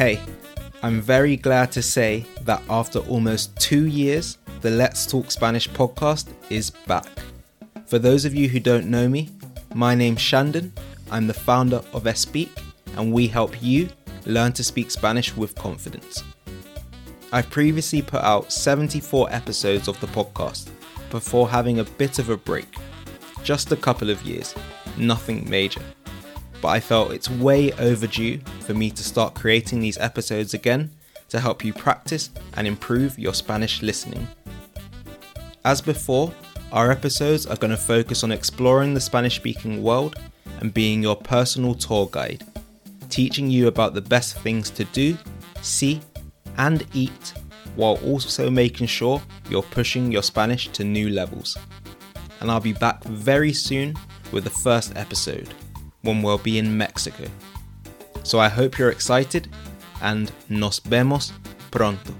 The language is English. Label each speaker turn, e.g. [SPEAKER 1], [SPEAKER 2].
[SPEAKER 1] Hey, I'm very glad to say that after almost two years, the Let's Talk Spanish podcast is back. For those of you who don't know me, my name's Shandon. I'm the founder of Espeak, and we help you learn to speak Spanish with confidence. I've previously put out 74 episodes of the podcast before having a bit of a break. Just a couple of years, nothing major. But I felt it's way overdue for me to start creating these episodes again to help you practice and improve your Spanish listening. As before, our episodes are going to focus on exploring the Spanish speaking world and being your personal tour guide, teaching you about the best things to do, see, and eat, while also making sure you're pushing your Spanish to new levels. And I'll be back very soon with the first episode, when we'll be in Mexico. So I hope you're excited, and nos vemos pronto.